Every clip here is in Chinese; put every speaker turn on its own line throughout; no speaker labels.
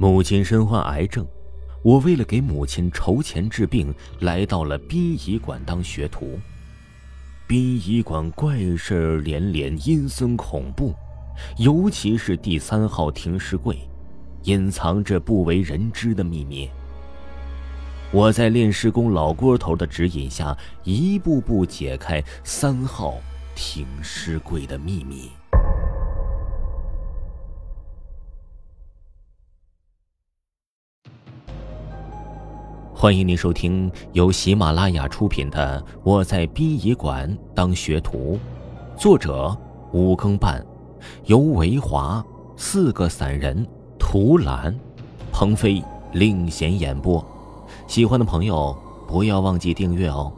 母亲身患癌症，我为了给母亲筹钱治病，来到了殡仪馆当学徒。殡仪馆怪事连连，阴森恐怖，尤其是第三号停尸柜，隐藏着不为人知的秘密。我在炼尸工老郭头的指引下，一步步解开三号停尸柜的秘密。欢迎您收听由喜马拉雅出品的《我在殡仪馆当学徒》，作者吴更半，由维华四个散人图兰、鹏飞领衔演播。喜欢的朋友不要忘记订阅哦。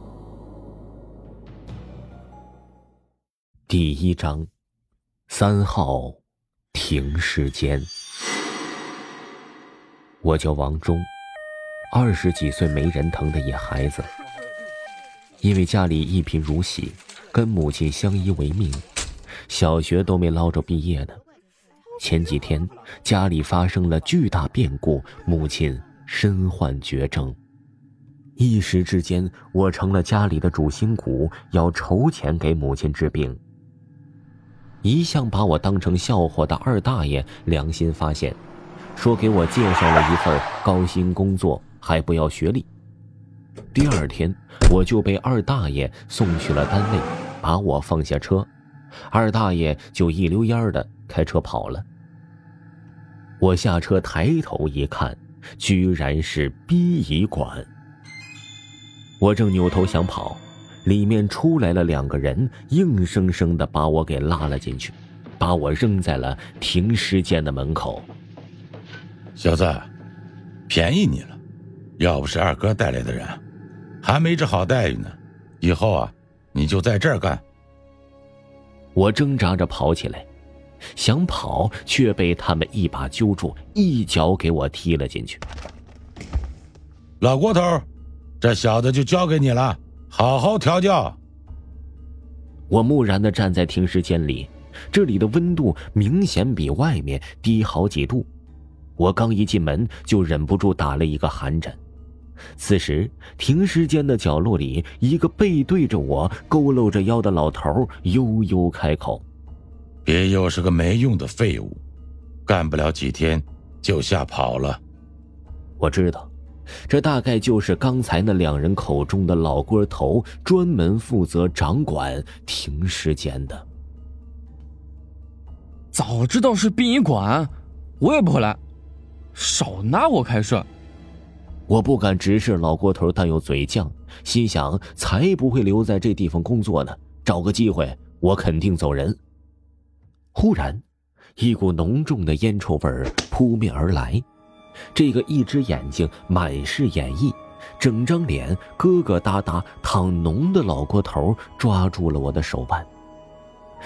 第一章，三号停尸间。我叫王忠，二十几岁没人疼的野孩子。因为家里一贫如洗，跟母亲相依为命，小学都没捞着毕业呢。前几天家里发生了巨大变故，母亲身患绝症。一时之间，我成了家里的主心骨，要筹钱给母亲治病。一向把我当成笑话的二大爷良心发现，说给我介绍了一份高薪工作，还不要学历。第二天，我就被二大爷送去了单位，把我放下车，二大爷就一溜烟的开车跑了。我下车抬头一看，居然是殡仪馆。我正扭头想跑，里面出来了两个人，硬生生的把我给拉了进去，把我扔在了停尸间的门口。
小子，便宜你了，要不是二哥带来的人，还没这好待遇呢。以后啊，你就在这儿干。
我挣扎着跑起来，想跑，却被他们一把揪住，一脚给我踢了进去。
老郭头。这小子就交给你了，好好调教。
我木然的站在停尸间里，这里的温度明显比外面低好几度。我刚一进门就忍不住打了一个寒颤。此时，停尸间的角落里，一个背对着我、佝偻着腰的老头悠悠开口：“
别又是个没用的废物，干不了几天就吓跑了。”
我知道。这大概就是刚才那两人口中的老郭头，专门负责掌管停尸间的。
早知道是殡仪馆，我也不会来。少拿我开涮！
我不敢直视老郭头，但又嘴犟，心想才不会留在这地方工作呢。找个机会，我肯定走人。忽然，一股浓重的烟臭味扑面而来。这个一只眼睛满是眼翳，整张脸疙疙瘩瘩淌脓的老郭头抓住了我的手腕，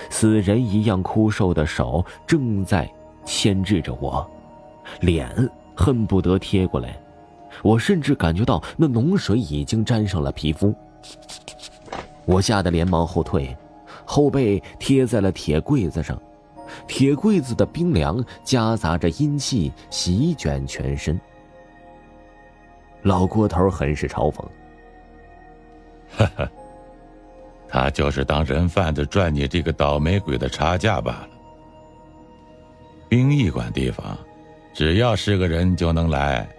死人一样枯瘦的手正在牵制着我，脸恨不得贴过来，我甚至感觉到那脓水已经沾上了皮肤，我吓得连忙后退，后背贴在了铁柜子上。铁柜子的冰凉夹杂着阴气，席卷全身。老郭头很是嘲讽：“
哈哈，他就是当人贩子赚你这个倒霉鬼的差价罢了。殡仪馆地方，只要是个人就能来，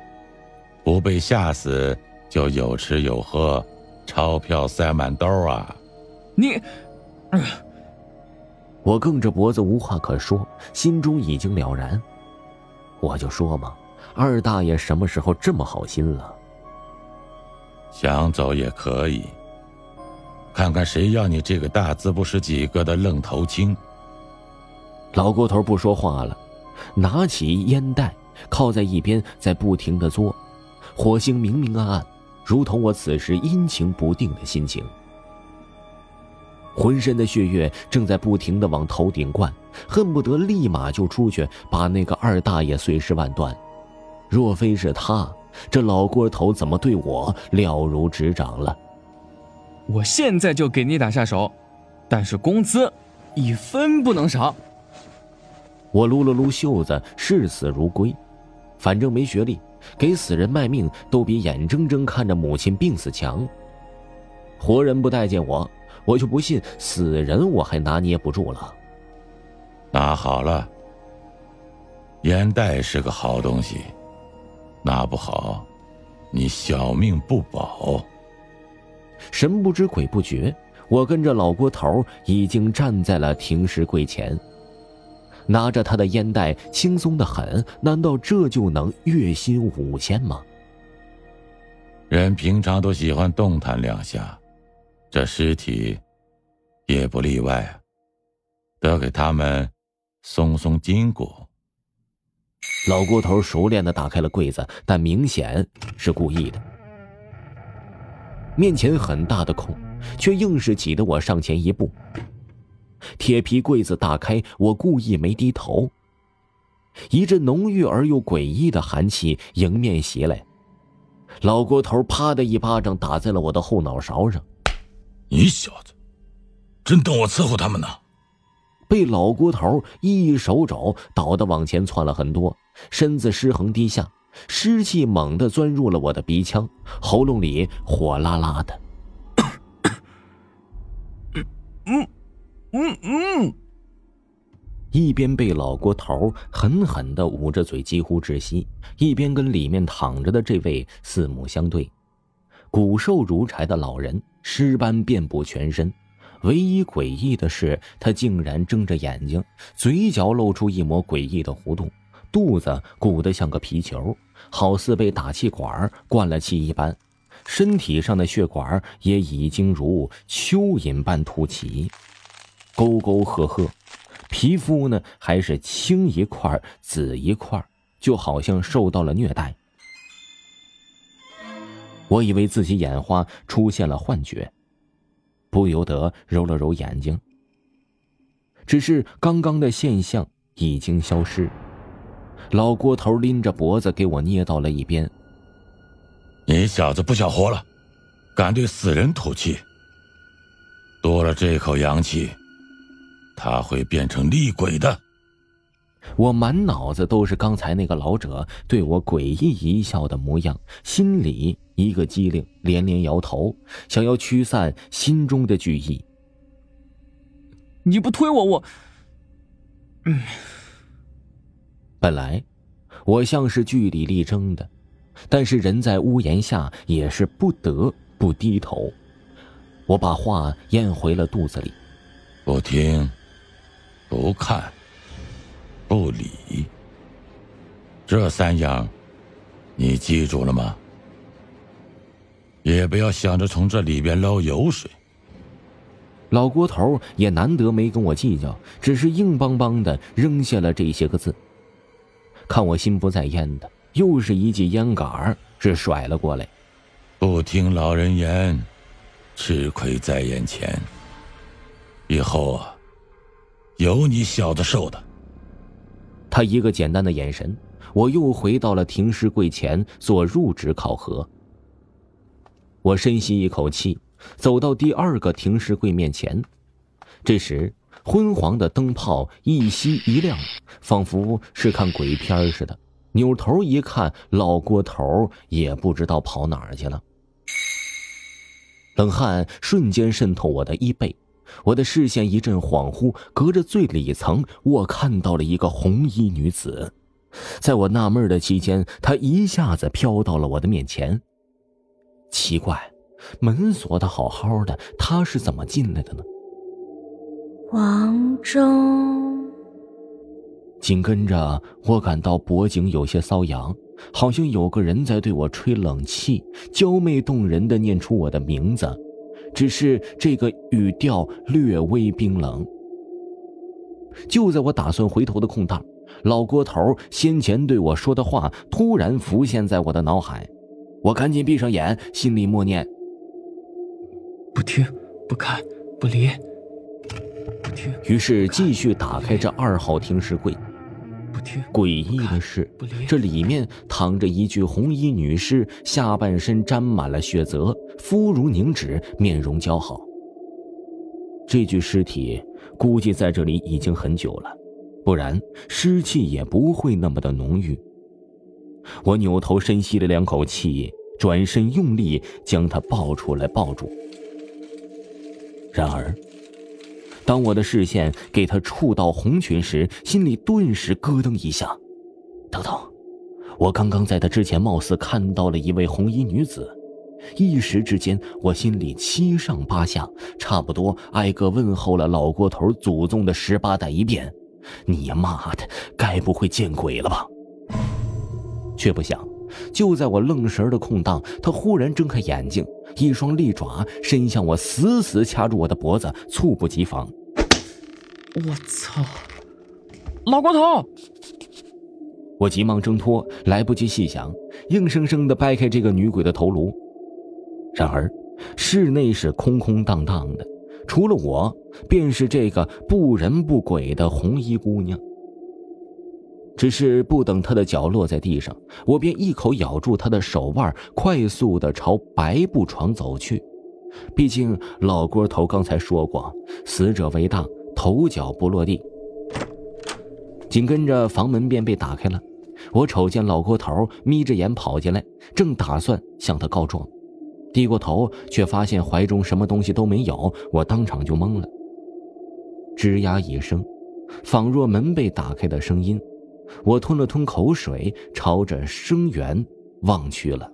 不被吓死就有吃有喝，钞票塞满兜啊！
你。”
我梗着脖子无话可说，心中已经了然。我就说嘛，二大爷什么时候这么好心了？
想走也可以，看看谁要你这个大字不识几个的愣头青。
老郭头不说话了，拿起烟袋，靠在一边，在不停的嘬，火星明明暗暗，如同我此时阴晴不定的心情。浑身的血液正在不停的往头顶灌，恨不得立马就出去把那个二大爷碎尸万段。若非是他，这老郭头怎么对我了如指掌了？
我现在就给你打下手，但是工资一分不能少。
我撸了撸袖子，视死如归。反正没学历，给死人卖命都比眼睁睁看着母亲病死强。活人不待见我，我就不信死人我还拿捏不住了。
拿好了，烟袋是个好东西，拿不好，你小命不保。
神不知鬼不觉，我跟着老郭头已经站在了停尸柜前，拿着他的烟袋，轻松的很。难道这就能月薪五千吗？
人平常都喜欢动弹两下，这尸体也不例外啊。得给他们松松筋骨。
老郭头熟练的打开了柜子，但明显是故意的。面前很大的空，却硬是挤得我上前一步。铁皮柜子打开，我故意没低头。一阵浓郁而又诡异的寒气迎面袭来，老郭头啪的一巴掌打在了我的后脑勺上。
你小子，真当我伺候他们呢？
被老郭头一手肘倒的往前窜了很多，身子失衡低下。湿气猛地钻入了我的鼻腔，喉咙里火辣辣的。嗯嗯嗯，一边被老郭头狠狠的捂着嘴，几乎窒息，一边跟里面躺着的这位四目相对。骨瘦如柴的老人，尸斑遍布全身，唯一诡异的是，他竟然睁着眼睛，嘴角露出一抹诡异的弧度。肚子鼓得像个皮球，好似被打气管灌了气一般，身体上的血管也已经如蚯蚓般凸起，沟沟壑壑，皮肤呢还是青一块紫一块，就好像受到了虐待。我以为自己眼花出现了幻觉，不由得揉了揉眼睛，只是刚刚的现象已经消失。老郭头拎着脖子给我捏到了一边。
你小子不想活了，敢对死人吐气？多了这口阳气，他会变成厉鬼的。
我满脑子都是刚才那个老者对我诡异一笑的模样，心里一个机灵，连连摇头，想要驱散心中的惧意。
你不推我，我……嗯。
本来，我像是据理力争的，但是人在屋檐下也是不得不低头。我把话咽回了肚子里，
不听，不看，不理。这三样，你记住了吗？也不要想着从这里边捞油水。
老郭头也难得没跟我计较，只是硬邦邦的扔下了这些个字。看我心不在焉的，又是一记烟杆儿是甩了过来。
不听老人言，吃亏在眼前。以后啊，有你小子受的。
他一个简单的眼神，我又回到了停尸柜前做入职考核。我深吸一口气，走到第二个停尸柜面前。这时。昏黄的灯泡一熄一亮，仿佛是看鬼片似的。扭头一看，老郭头也不知道跑哪儿去了。冷汗瞬间渗透我的衣背，我的视线一阵恍惚，隔着最里层，我看到了一个红衣女子。在我纳闷的期间，她一下子飘到了我的面前。奇怪，门锁的好好的，她是怎么进来的呢？
王忠，
紧跟着我感到脖颈有些瘙痒，好像有个人在对我吹冷气，娇媚动人的念出我的名字，只是这个语调略微冰冷。就在我打算回头的空档，老郭头先前对我说的话突然浮现在我的脑海，我赶紧闭上眼，心里默念：
不听，不看，不离。不听。
于是继续打开这二号停尸柜，诡异的是，这里面躺着一具红衣女尸，下半身沾满了血渍，肤如凝脂，面容姣好。这具尸体估计在这里已经很久了，不然尸气也不会那么的浓郁。我扭头深吸了两口气，转身用力将他抱出来抱住。然而，当我的视线给他触到红裙时，心里顿时咯噔一下。等等，我刚刚在他之前貌似看到了一位红衣女子，一时之间我心里七上八下，差不多挨个问候了老郭头祖宗的十八代一遍。你妈的，该不会见鬼了吧？却不想，就在我愣神的空档，他忽然睁开眼睛，一双利爪伸向我，死死掐住我的脖子，猝不及防。
我操！老郭头！
我急忙挣脱，来不及细想，硬生生的掰开这个女鬼的头颅。然而，室内是空空荡荡的，除了我，便是这个不人不鬼的红衣姑娘。只是不等她的脚落在地上，我便一口咬住她的手腕，快速的朝白布床走去。毕竟老郭头刚才说过，死者为大，头脚不落地。紧跟着房门便被打开了，我瞅见老郭头眯着眼跑进来，正打算向他告状，低过头却发现怀中什么东西都没有，我当场就懵了。吱呀一声，仿若门被打开的声音。我吞了吞口水，朝着声源望去了。